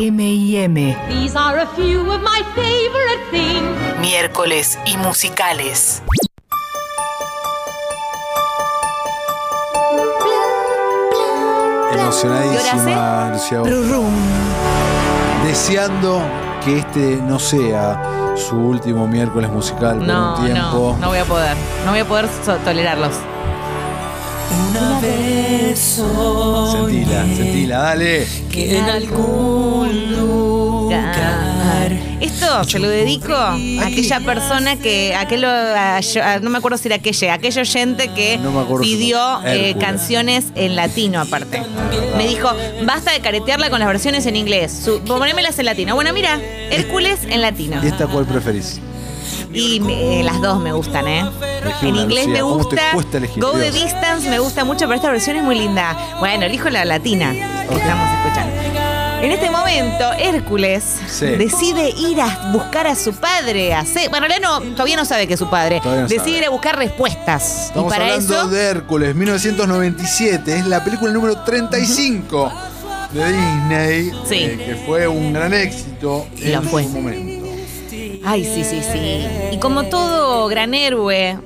M&M. These are a few of my favorite things. Miércoles y musicales. Emocionadísima, Lucía. Deseando que este no sea su último miércoles musical por No, un tiempo. no, no voy a poder. No voy a poder so- tolerarlos. Una vez soñé Sentila, sentila, dale. que en algún lugar Esto se lo dedico a aquella persona que, aquel, a- a- no me acuerdo si era aquella, aquel oyente que No me acuerdo su pidió nombre. eh, Hércules. canciones en latino aparte. Me dijo, basta de caretearla con las versiones en inglés, su, ponémelas en latino. Bueno, mira, Hércules en latino. ¿Y esta cuál preferís? Y me- las dos me gustan, ¿eh? Elegí En una, inglés Lucía. me ¿Cómo te gusta. cuesta elegir? Go the Dios. Distance me gusta mucho, pero esta versión es muy linda. Bueno, elijo la latina que estamos escuchando. En este momento, Hércules Sí. decide ir a buscar a su padre. A Ce- bueno, en realidad no, todavía no sabe que es su padre. Todavía no decide sabe. ir a buscar respuestas. Estamos y para hablando eso. de Hércules, 1997. Es la película número 35 de Disney. Sí. eh, que fue un gran éxito Lo en fue. su momento. Ay, sí, sí, sí. Y como todo gran héroe,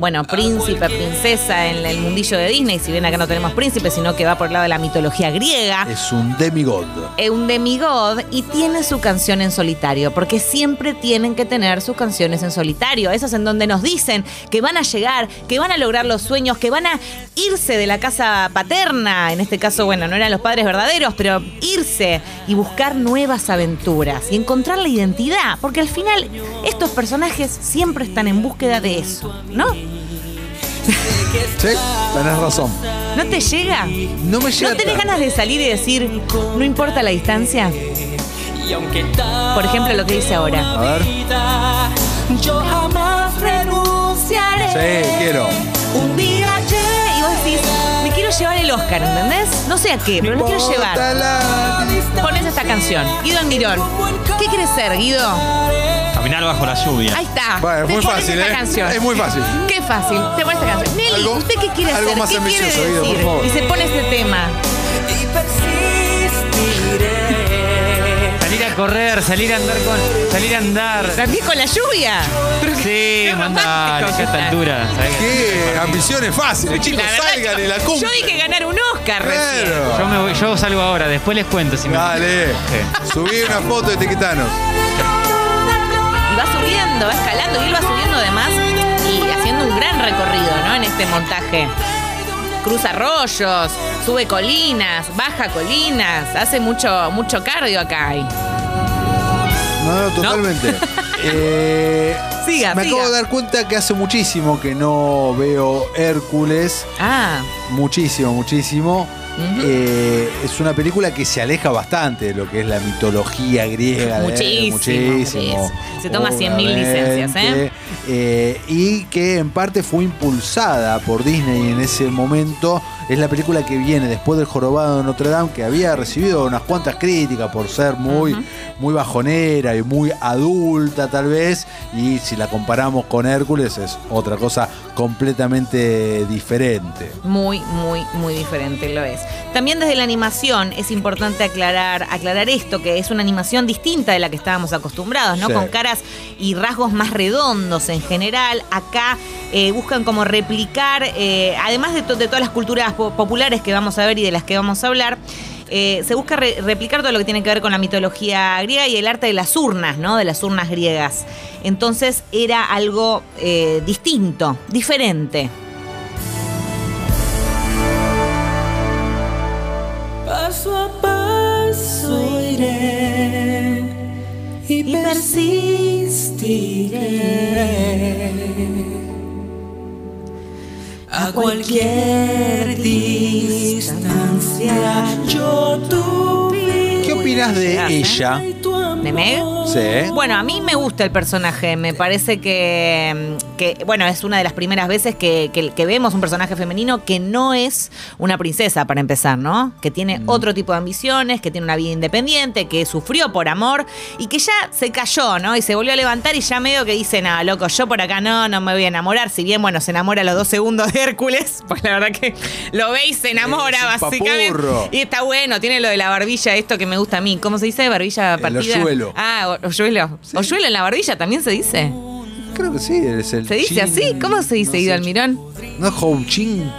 bueno, príncipe, princesa en el mundillo de Disney, si bien acá no tenemos príncipe, sino que va por el lado de la mitología griega. Es un demigod. es un demigod y tiene su canción en solitario, porque siempre tienen que tener sus canciones en solitario. Esas en donde nos dicen que van a llegar, que van a lograr los sueños, que van a irse de la casa paterna. En este caso, bueno, no eran los padres verdaderos, pero irse y buscar nuevas aventuras y encontrar la identidad, porque al final estos personajes siempre están en búsqueda de eso, ¿no? Sí, tenés razón. ¿No te llega? No me llega. ¿No tenés ganas de salir y decir, no importa la distancia? Por ejemplo, lo que dice ahora. A ver. yo jamás renunciaré Sí, quiero. Un día y vos decís, quiero llevar el Oscar, ¿entendés? No sé a qué, pero lo quiero llevar. Pones esta canción. Guido Andirón. ¿Qué quieres ser, Guido? Caminar bajo la lluvia. Ahí está. Bueno, es muy fácil, esta ¿eh? canción. Es muy fácil. Qué fácil. Te pones esta canción. Nelly, Algo- ¿usted qué quiere algo hacer? más ¿Qué quiere ambicioso, Guido, por decir? favor. Y se pone este tema. y persistiré a correr, salir a andar con. Salir a andar. También con la lluvia. Pero Sí, qué manda romántico a que esta altura. Qué ambiciones fáciles, chicos. La verdad, Salgan y la yo, cumplen. yo dije ganar un Oscar recién. Claro. Yo, me voy, yo salgo ahora, después les cuento si me. Dale. Subí una foto de Tequitanos. Y va subiendo, va escalando y él va subiendo además y haciendo un gran recorrido, ¿no? En este montaje. Cruza arroyos, sube colinas, baja colinas, hace mucho, mucho cardio acá. ahí. No, no, totalmente. Eh, Siga, me siga. acabo de dar cuenta que hace muchísimo que no veo Hércules. Ah, Muchísimo, muchísimo. Eh, es una película que se aleja bastante de lo que es la mitología griega. Muchísimo, muchísimo. muchísimo. Se toma 100.000 obviamente. licencias, ¿eh? Eh, Y que en parte fue impulsada por Disney en ese momento. Es la película que viene después del Jorobado de Notre Dame, que había recibido unas cuantas críticas por ser muy, muy bajonera y muy adulta, tal vez. Y si la comparamos con Hércules, es otra cosa completamente diferente. muy, muy, muy diferente lo es. También desde la animación es importante aclarar, aclarar esto, que es una animación distinta de la que estábamos acostumbrados, ¿no? Sí. Con caras y rasgos más redondos en general. Acá eh, buscan como replicar, eh, además de, to- de todas las culturas populares que vamos a ver y de las que vamos a hablar. eh, se busca re- replicar todo lo que tiene que ver con la mitología griega y el arte de las urnas, ¿no? De las urnas griegas. Entonces era algo eh, distinto, diferente. paso a paso iré y persistiré a cualquier distancia yo tuve ¿Qué opinas de ella? ¿De Meg? Sí. Bueno, a mí me gusta el personaje. Me parece que, mm, que, bueno, es una de las primeras veces que, que- que vemos un personaje femenino que no es una princesa, para empezar, ¿no? Que tiene otro tipo de ambiciones, que tiene una vida independiente, que sufrió por amor y que ya se cayó, ¿no? Y se volvió a levantar y ya medio que dice, nada, loco, yo por acá no, no me voy a enamorar. Si bien, bueno, se enamora a los dos segundos de Hércules, pues la verdad que lo ve y se enamora, Es un básicamente. papurro. Y está bueno, tiene lo de la barbilla, esto que me gusta a mí. ¿Cómo se dice? Barbilla El partida. hoyuelo. Ah, hoyuelo. Hoyuelo en la barbilla también se dice. Creo que sí, es el ¿Se dice chin, así? ¿Cómo se dice, no Ido. Almirón? ¿No es Houchin?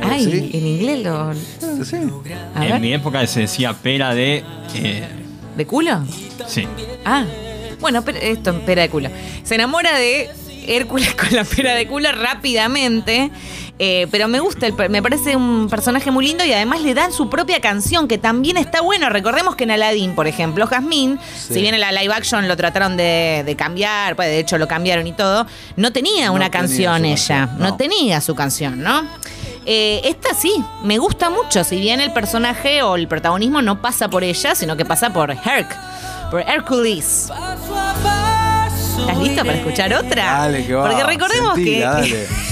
Ay, ¿Sí? en inglés lo. Sí. A En mi época se decía pera de. eh, ¿de culo? sí. Ah, bueno, pero esto, pera de culo. Se enamora de Hércules con la pera de culo rápidamente. Eh, pero me gusta, el me parece un personaje muy lindo y además le dan su propia canción, que también está bueno. Recordemos que en Aladdin, por ejemplo, Jasmine, Sí. si bien en la live action lo trataron de, de cambiar, pues de hecho lo cambiaron y todo, no tenía No una tenía canción ella, canción, no. no. tenía su canción, ¿no? Eh, esta sí, me gusta mucho, si bien el personaje o el protagonismo no pasa por ella, sino que pasa por Herc, por Hercules. ¿Estás listo para escuchar otra? Dale, que va. Porque recordemos que, Sentila, dale. que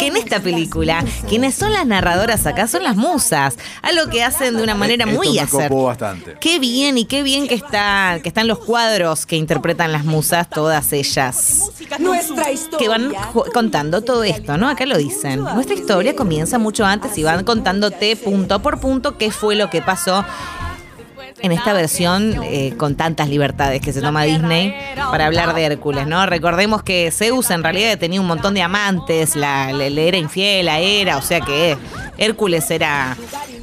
en esta película, quienes son las narradoras acá son las musas, algo que hacen de una manera Esto muy me acertada. bastante. Qué bien y qué bien que, está, que están los cuadros que interpretan las musas, todas ellas. Nuestra historia. Que van contando todo esto, ¿no? Acá lo dicen. Nuestra historia comienza mucho antes y van contándote punto por punto qué fue lo que pasó en esta versión eh, con tantas libertades que se toma Disney para hablar de Hércules, ¿no? Recordemos que Zeus en realidad tenía un montón de amantes, la, le, era infiel a Hera, o sea que Hércules era,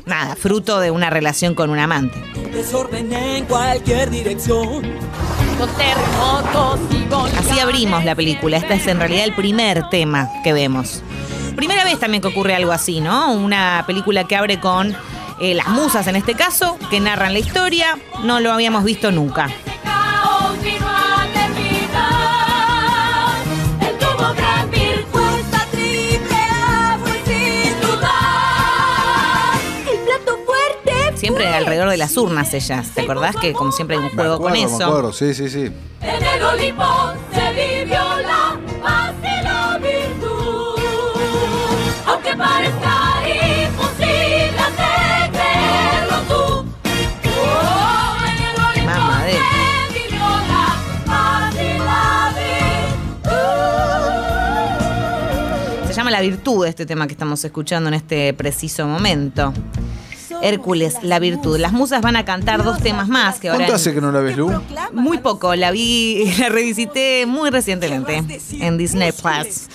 nada, fruto de una relación con un amante. Desorden en cualquier dirección. Así abrimos la película. Este es en realidad el primer tema que vemos. Primera vez también que ocurre algo así, ¿no? Una película que abre con eh, las musas en este caso, que narran la historia. No lo habíamos visto nunca. caos vino a terminar. Él tuvo gran virtuosa triple agua y sin dudar. El plato fuerte Siempre alrededor de las urnas ellas. ¿Te acordás que como siempre hay un Me juego con acuerdo, me eso? acuerdo, sí, sí, sí. En el Olimpo se vivió La Virtud este tema que estamos escuchando en este preciso momento. Hércules, La Virtud. Las musas van a cantar dos temas más que ahora... ¿Cuánto hace que no la ves, Lu? Muy poco, la vi, la revisité muy recientemente en Disney Plus.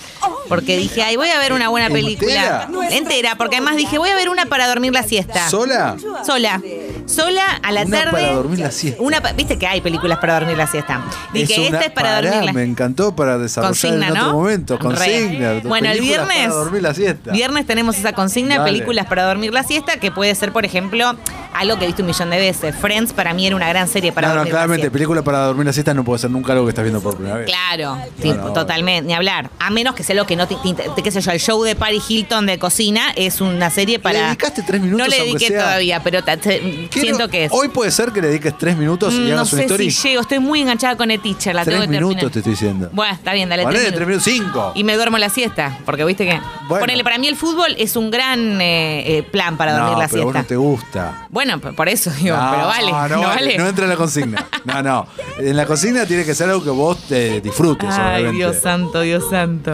Porque dije, ay, voy a ver una buena película. ¿Entera? Entera, porque además dije, voy a ver una para dormir la siesta. ¿Sola? Sola. Sola a la Una tarde. para dormir la siesta. Una Viste que hay películas para dormir la siesta. Dije, Es esta es para pará, dormir la Me encantó para desarrollar Consigna, en otro ¿no? momento. Re. Consigna. Bueno, el viernes. Para dormir la siesta. Viernes tenemos esa consigna, Dale. películas para dormir la siesta, que puede ser, por ejemplo, algo que he visto un millón de veces. Friends para mí era una gran serie para no, no, dormir claramente, la siesta. película para dormir la siesta no puede ser nunca algo que estás viendo por primera vez. Claro, tipo, no. totalmente, ni hablar. A menos que sea lo que no te, qué sé yo, el show de Paris Hilton de cocina es una serie para. dedicaste tres minutos, No le dediqué sea? todavía, pero te- te- Quiero- siento que es. Hoy puede ser que le dediques tres minutos y Mm, no hagas una sé historia. si llego, estoy muy enganchada con el teacher, la tengo tres que terminar. minutos te estoy diciendo. Bueno, está bien, dale Ponele tres tres minutos. minutos, cinco. Y me duermo la siesta, porque viste que. Bueno. Ponele, para mí el fútbol es un gran eh, eh, plan para dormir no, la pero vos siesta. no te gusta. Bueno, p- por eso digo, pero vale, no, no, vale. No entra en la consigna. No, no. En la consigna tiene que ser algo que vos te disfrutes, Ay, obviamente. Dios santo, Dios santo.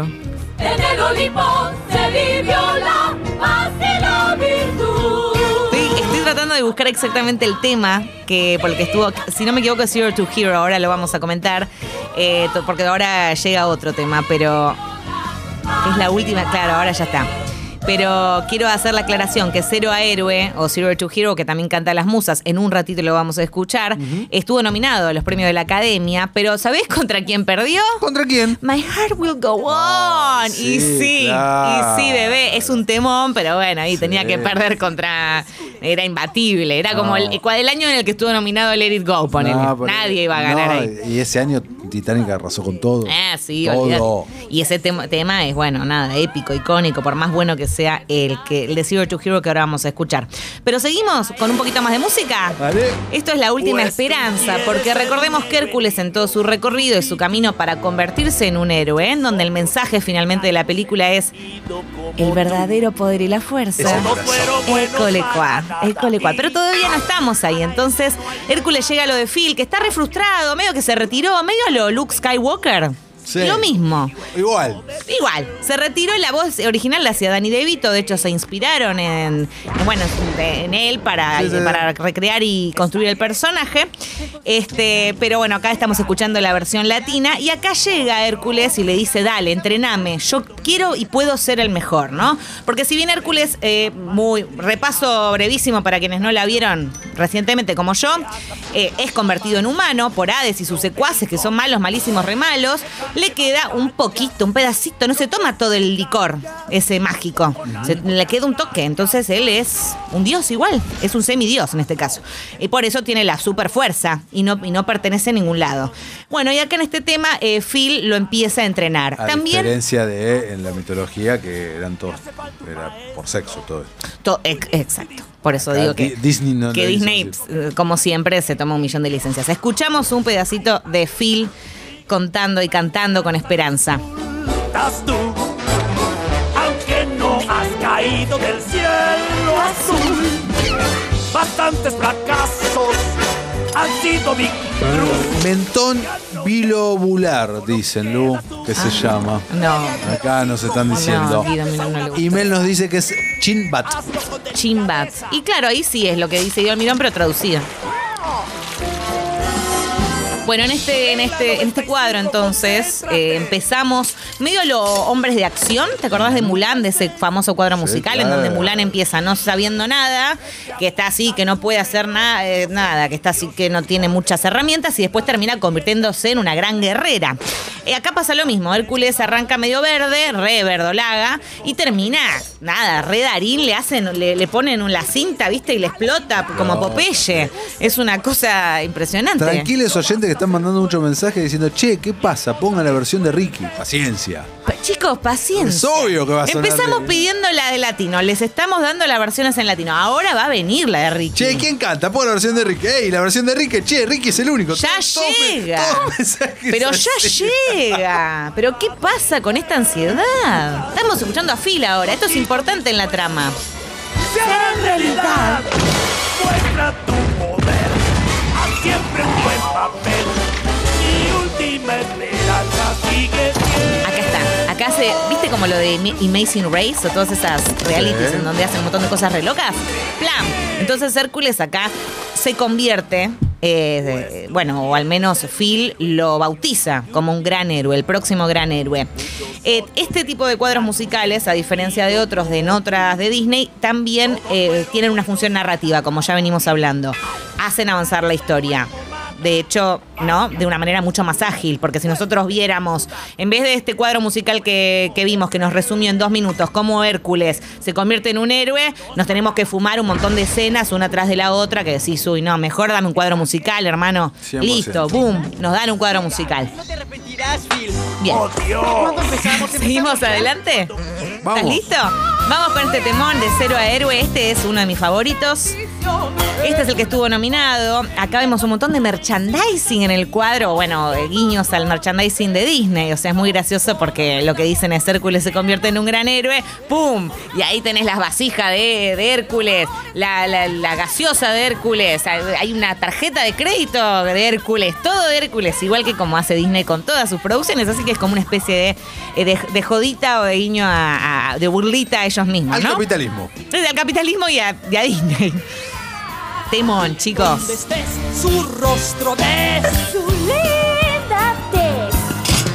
En el Olimpo se vivió la paz y la virtud. Estoy, estoy tratando de buscar exactamente el tema que por el que estuvo, si no me equivoco, es Zero to Hero, ahora lo vamos a comentar, eh, porque ahora llega otro tema, pero es la última, claro, ahora ya está. Pero quiero hacer la aclaración que Cero a Héroe o Zero to Hero, que también canta Las Musas, en un ratito lo vamos a escuchar, estuvo nominado a los premios de la Academia, pero ¿sabés contra quién perdió? ¿Contra quién? My Heart Will Go On. y sí, sí, claro. y sí, bebé, es un temón, pero bueno, ahí tenía que perder contra. Era imbatible. Era como el, el año en el que estuvo nominado Let It Go, ponele. No, Nadie iba a ganar no, ahí. Y ese año Titanic arrasó con todo. Ah, sí, todo. Y ese tema, tema es, bueno, nada, épico, icónico, por más bueno que sea el que el de Zero to Hero que ahora vamos a escuchar. Pero seguimos con un poquito más de música. Vale. Esto es la última esperanza, porque recordemos que Hércules en todo su recorrido y su camino para convertirse en un héroe, en donde el mensaje finalmente de la película es el verdadero poder y la fuerza. École qua. Pero todavía no estamos ahí. Entonces, Hércules llega a lo de Phil, que está re frustrado, medio que se retiró, medio a lo Luke Skywalker. Sí. Lo mismo. Igual. Igual, se retiró y la voz original la hacía Danny DeVito, de hecho se inspiraron en, en, bueno, en él para, Sí, sí, sí. para recrear y construir el personaje. Este, pero bueno, acá estamos escuchando la versión latina y acá llega Hércules y le dice, dale, entrename, yo quiero y puedo ser el mejor, ¿no? Porque si bien Hércules, eh, muy repaso brevísimo para quienes no la vieron recientemente como yo, eh, es convertido en humano por Hades y sus secuaces, que son malos, malísimos, re malos, le queda un poquito, un pedacito, no se toma todo el licor, ese mágico, Se- le queda un toque, entonces él es un dios igual, es un semidios en este caso, y por eso tiene la super fuerza y no, y no pertenece a ningún lado. Bueno, y acá en este tema eh, Phil lo empieza a entrenar. A También... diferencia de en la mitología que eran todos, era por sexo todo esto. To- ex- exacto. Por eso Acá digo que, Di- Disney no que Disney, eh, como siempre, se toma un millón de licencias. Escuchamos un pedacito de Phil contando y cantando con esperanza. estás tú, aunque no has caído del cielo azul. Bastantes fracasos han sido mi cruz. Mentón bilobular, dicen Lu, que se llama. No. Acá nos están diciendo. No, Guido, a mí no, no le gusta. Y Mel nos dice que es chinbat. Chimbat. Y claro, ahí sí es lo que dice Guido Almirón, pero traducido. Bueno, en este, en este, en este cuadro entonces eh, empezamos medio lo hombres de acción. ¿Te acordás de Mulan, de ese famoso cuadro musical en claro. donde Mulan empieza no sabiendo nada, que está así, que no puede hacer nada, eh, nada, que está así, que no tiene muchas herramientas y después termina convirtiéndose en una gran guerrera. Eh, acá pasa lo mismo, Hércules arranca medio verde, re verdolaga, y termina, nada, re Darín, le hacen, le, le ponen la cinta, ¿viste? Y le explota como Popeye. Es una cosa impresionante. Tranquiles oyentes que están mandando muchos mensajes diciendo, che, ¿qué pasa? Pongan la versión de Ricky. Paciencia. Pa- Chicos, paciencia. Es obvio que va a sonar Empezamos de- pidiendo la de latino, les estamos dando las versiones en latino. Ahora va a venir la de Ricky. Che, ¿quién canta? Pon la versión de Ricky. Ey, la versión de Ricky, che, Ricky es el único. Ya me- llega. todos mensajes Pero ya así. llega. Pero ¿qué pasa con esta ansiedad? Estamos escuchando a Phil ahora. Esto es importante en la trama. Acá está. Acá se, ¿viste como lo de Amazing Race o todas esas realities Sí. en donde hacen un montón de cosas re locas? ¡Plam! Entonces Hércules acá se convierte, eh, bueno, o al menos Phil lo bautiza como un gran héroe, el próximo gran héroe. Eh, este tipo de cuadros musicales, a diferencia de otros de en otras de Disney, también eh, tienen una función narrativa, como ya venimos hablando. Hacen avanzar la historia de hecho, ¿no? De una manera mucho más ágil, porque si nosotros viéramos, en vez de este cuadro musical que, que vimos, que nos resumió en dos minutos, cómo Hércules se convierte en un héroe, nos tenemos que fumar un montón de escenas una tras de la otra, que decís, uy, no, mejor dame un cuadro musical, hermano. 100%. Listo, boom, nos dan un cuadro musical. Bien. Oh Dios. ¿Seguimos adelante? Vamos. ¿Estás listo? Vamos con este temón de Cero a Héroe. Este es uno de mis favoritos. Este es el que estuvo nominado. Acá vemos un montón de merchandising en el cuadro. Bueno, eh, guiños al merchandising de Disney. O sea, es muy gracioso porque lo que dicen es Hércules se convierte en un gran héroe. ¡Pum! Y ahí tenés las vasijas de, de Hércules, la, la- la gaseosa de Hércules. Hay una tarjeta de crédito de Hércules. Todo de Hércules, igual que como hace Disney con todas sus producciones. Así que es como una especie de, eh, de, de jodita o de guiño a, a- de burlita a ellos mismos, Al ¿no? capitalismo. Al capitalismo y a, y a Disney. Temón, chicos. Su rostro ves. Su linda tez.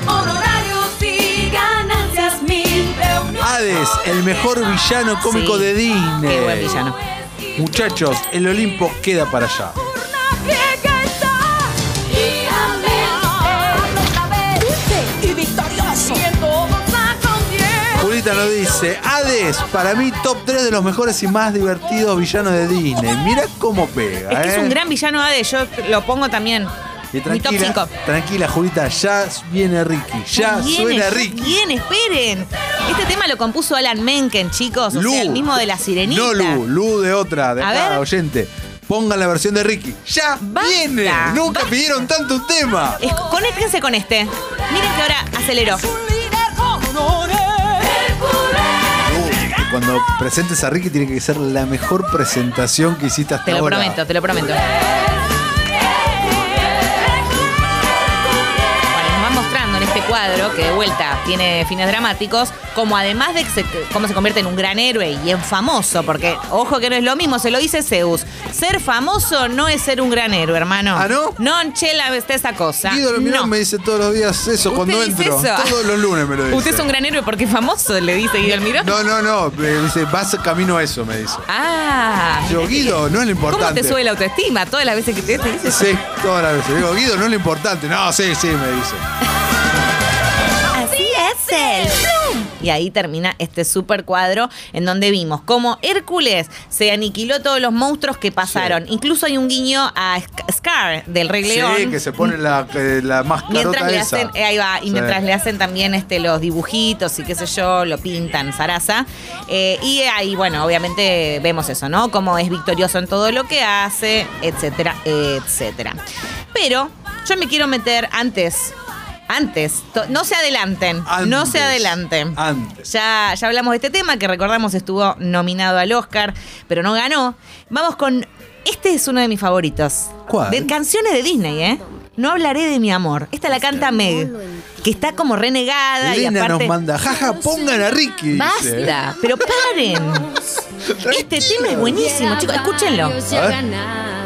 Honorarios y ganancias mil. Hades, el mejor villano cómico Sí. de Disney. Qué buen villano. Muchachos, el Olimpo queda para allá. Julita nos dice, Hades, para mí top 3 de los mejores y más divertidos villanos de Disney. Mira cómo pega, Es que es ¿eh? un gran villano Hades, yo lo pongo también. Y Mi top tranquila, 5. tranquila, Julita, ya viene Ricky. Ya Viene, suena Ricky. Bien, esperen. Este tema lo compuso Alan Menken, chicos. O Lu. sea, el mismo de la sirenita. No Lu, Lu de otra, de A acá, ver. oyente. Pongan la versión de Ricky. ¡Ya Basta, viene! Nunca basta. pidieron tanto un tema. Es- conéctense con este. Miren que ahora aceleró. Cuando presentes a Ricky tiene que ser la mejor presentación que hiciste hasta Te lo ahora. prometo, te lo prometo. Cuadro, que de vuelta tiene fines dramáticos, como además de que se- cómo se convierte en un gran héroe y en famoso, porque ojo que no es lo mismo, se lo dice Zeus. Ser famoso no es ser un gran héroe, hermano. ¿Ah, no? No está esa cosa. Guido Almirón no. me dice todos los días eso cuando ¿Usted dice entro. eso? Todos los lunes me lo dice. Usted es un gran héroe porque es famoso, le dice Guido Almirón. No, no, no. Me dice, vas camino a eso, me dice. Ah. Yo, Guido, no es lo importante. ¿Cómo te sube la autoestima? Todas las veces que te, te dice Sí, todas las veces. Digo, Guido, no es lo importante. No, sí, sí, me dice. Y ahí termina este super cuadro en donde vimos cómo Hércules se aniquiló todos los monstruos que pasaron. Incluso hay un guiño a Sc- Scar del Rey León. Sí, que se pone la, la mascarota Mientras le hacen, ahí va, y Sí. mientras le hacen también este, los dibujitos y qué sé yo, lo pintan, Sarasa. Eh, y ahí, bueno, obviamente vemos eso, ¿no? Cómo es victorioso en todo lo que hace, etcétera, etcétera. Pero yo me quiero meter antes. Antes, no se adelanten, no se adelanten. Antes. Ya, ya hablamos de este tema que recordamos estuvo nominado al Oscar, pero no ganó. Vamos con. Este es uno de mis favoritos. ¿Cuál? De canciones de Disney, ¿eh? No hablaré de mi amor. Esta la canta Meg, que está como renegada y Elena aparte. nos manda, jaja, pongan a Ricky. Basta, pero paren. Este tema es buenísimo, chicos, escúchenlo.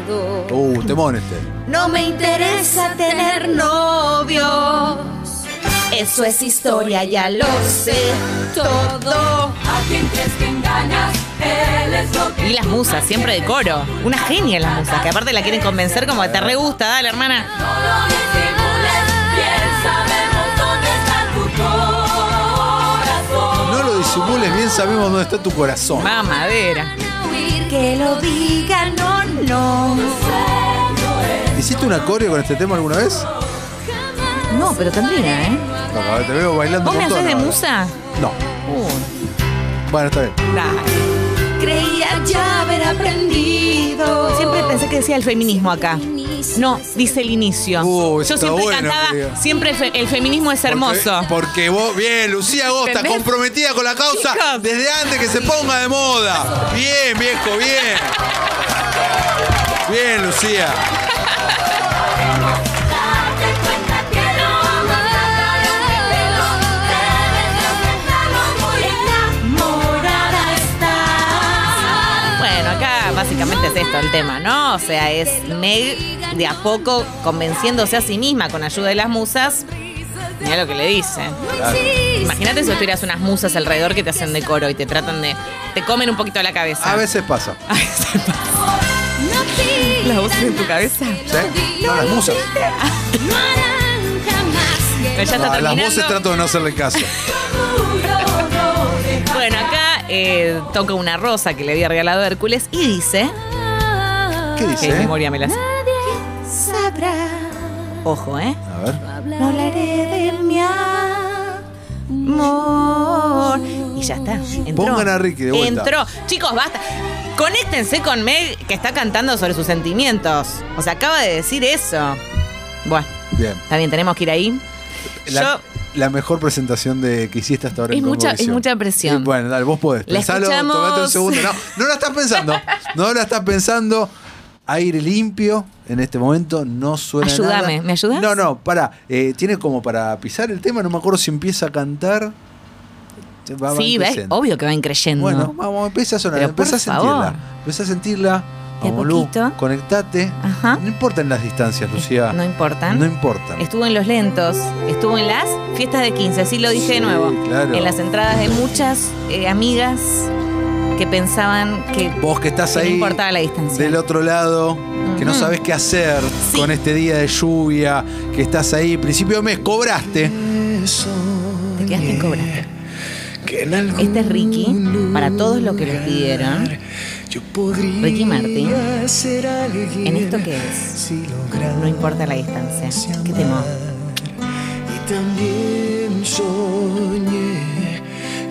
Uh, temón este. No me interesa tener novios. Eso es historia, ya lo sé todo. A quien crees que engañas, él es lo que Y las musas, siempre de coro. Una genia las musas, que aparte la quieren convencer como que te re gusta, dale, hermana. no lo disimules. Bien sabemos dónde está tu corazón. No lo disimules, bien sabemos dónde está tu corazón. Mamadera. Que lo diga, no, no. ¿Hiciste una coreo con este tema alguna vez? No, pero tendría, ¿eh? No, te veo bailando ¿Vos un me montón haces de ahora. musa? No. Uh, Bueno, está bien. dale. Creía ya haber aprendido. Siempre pensé que decía el feminismo acá. No, dice el inicio. Uh, eso Yo está siempre bueno cantaba, siempre el, fe- el feminismo es hermoso. Porque, porque vos, bien, Lucía Agosta, ¿Entendés? comprometida con la causa Chicos. desde antes que se ponga de moda. Bien, viejo, bien. Enamorada estás. Bueno, acá básicamente es esto el tema, ¿no? O sea, es Meg de a poco convenciéndose a sí misma con ayuda de las musas. Mira lo que le dice. Imagínate si tuvieras unas musas alrededor que te hacen de coro y te tratan de. te comen un poquito la cabeza. A veces pasa. A veces pasa. ¿Las voces en tu cabeza? ¿Sí? No, las musas. Pero ya está No, a las terminando. voces trato de no hacerle caso. Bueno, acá eh, toca una rosa que le había regalado Hércules y dice. ¿Qué Que dice? memoria me la sé. sabrá. Ojo, ¿eh? A ver. No hablaré de mi amor. Y ya está. Entró. Pongan a Ricky de vuelta. Entró. Chicos, basta. Conéctense con Meg, que está cantando sobre sus sentimientos. O sea, acaba de decir eso. Bueno, Bien. está bien, tenemos que ir ahí. La, Yo. la mejor presentación de que hiciste hasta ahora Es en mucha- es mucha presión. Bueno, dale, vos podés. La Pensalo, escuchamos. tomate un segundo. No, no la estás pensando. No la estás pensando. Aire limpio en este momento, no suena Ayúdame, nada. ¿me ayudás? No, no, para. tiene como para pisar el tema, no me acuerdo si empieza a cantar. Va- Sí, va- obvio que va increyendo. Bueno, vamos, empieza a sonar, empieza a sentirla. Empieza a sentirla. Vamos, Lu, conectate. Ajá. No importan las distancias, Lucía. No importan. No importan. Estuvo en los lentos, estuvo en las fiestas de 15, así lo dije Sí, de nuevo. claro. En las entradas de muchas eh, amigas que pensaban que, Vos que estás que no ahí importaba la distancia. del otro lado, que no sabes qué hacer Sí. con este día de lluvia, que estás ahí, principio de mes, cobraste. Te quedaste en cobraste. Este es Ricky, para todos los que le pidieron. Ricky Martin. ¿En esto qué es? No importa la distancia. ¿Qué temor? Y también soñé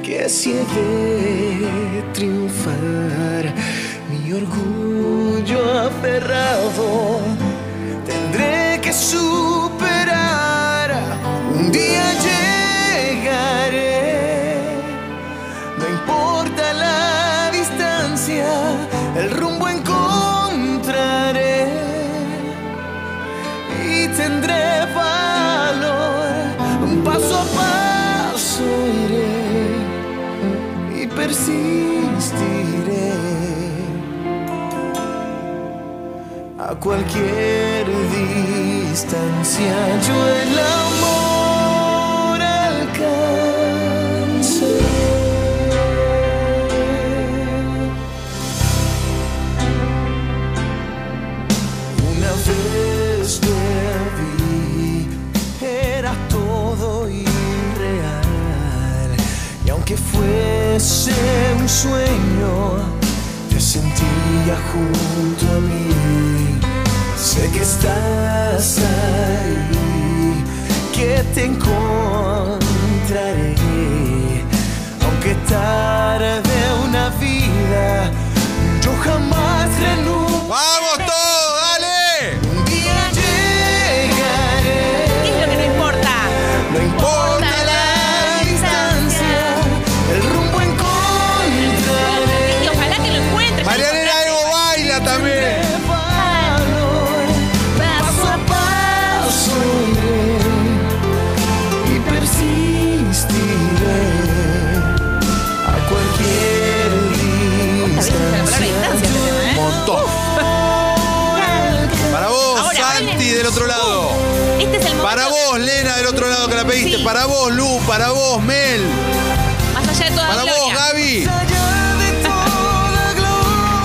que he de triunfar, mi orgullo aferrado tendré que superar. Un día el rumbo encontraré y tendré valor. Paso a paso iré y persistiré. A cualquier distancia yo el amor fuese un sueño, te sentía junto a mí. Sé que estás ahí, que te encontraré. Aunque tarde una vida, yo jamás renuncio. Otro lado. Este es el momento. Para vos, Lena, del otro lado que la pediste. Sí. Para vos, Lu. Para vos, Mel. Más allá de toda Para vos. Gaby.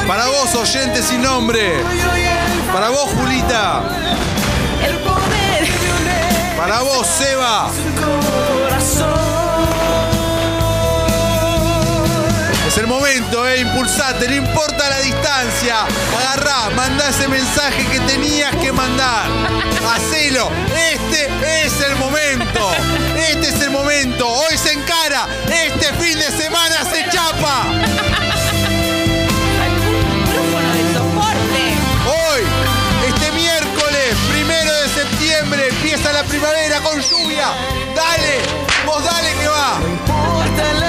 Para vos, oyente sin nombre. Para vos, Julita. El poder. Para vos, Seba. Es el momento, eh, impulsate, no importa la distancia. Agarrá, mandá ese mensaje que tenías que mandar. Hacelo. Este es el momento. Este es el momento. Hoy se encara. Este fin de semana se chapa. Hoy, este miércoles, primero de septiembre, empieza la primavera con lluvia. Dale, vos dale que va.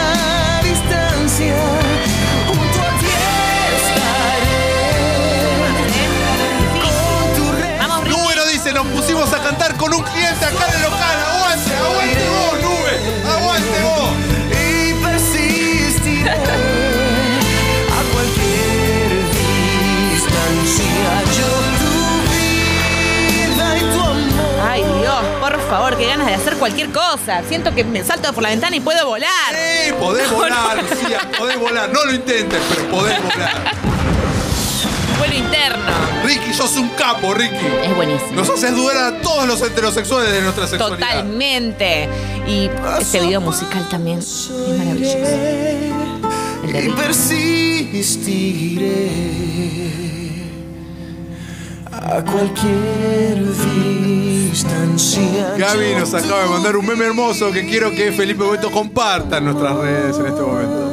Cliente acá en el local. Aguante, aguante vos, Nube. Aguante vos. y persistiré a cualquier distancia. Yo tu vida y tu amor. Ay, Dios, por favor, qué ganas de hacer cualquier cosa. Siento que me salto por la ventana y puedo volar. Sí, podés volar, Lucía, podés volar. No lo intentes, pero podés volar. Vuelo interno. Ricky, sos un capo, Ricky. Es buenísimo. Nos haces dudar a todos los heterosexuales de nuestra sexualidad. Totalmente. Y este video musical también es maravilloso. El de y persistiré a cualquier distancia. Gaby nos acaba de mandar un meme hermoso que quiero que Felipe Boeto comparta en nuestras redes en este momento.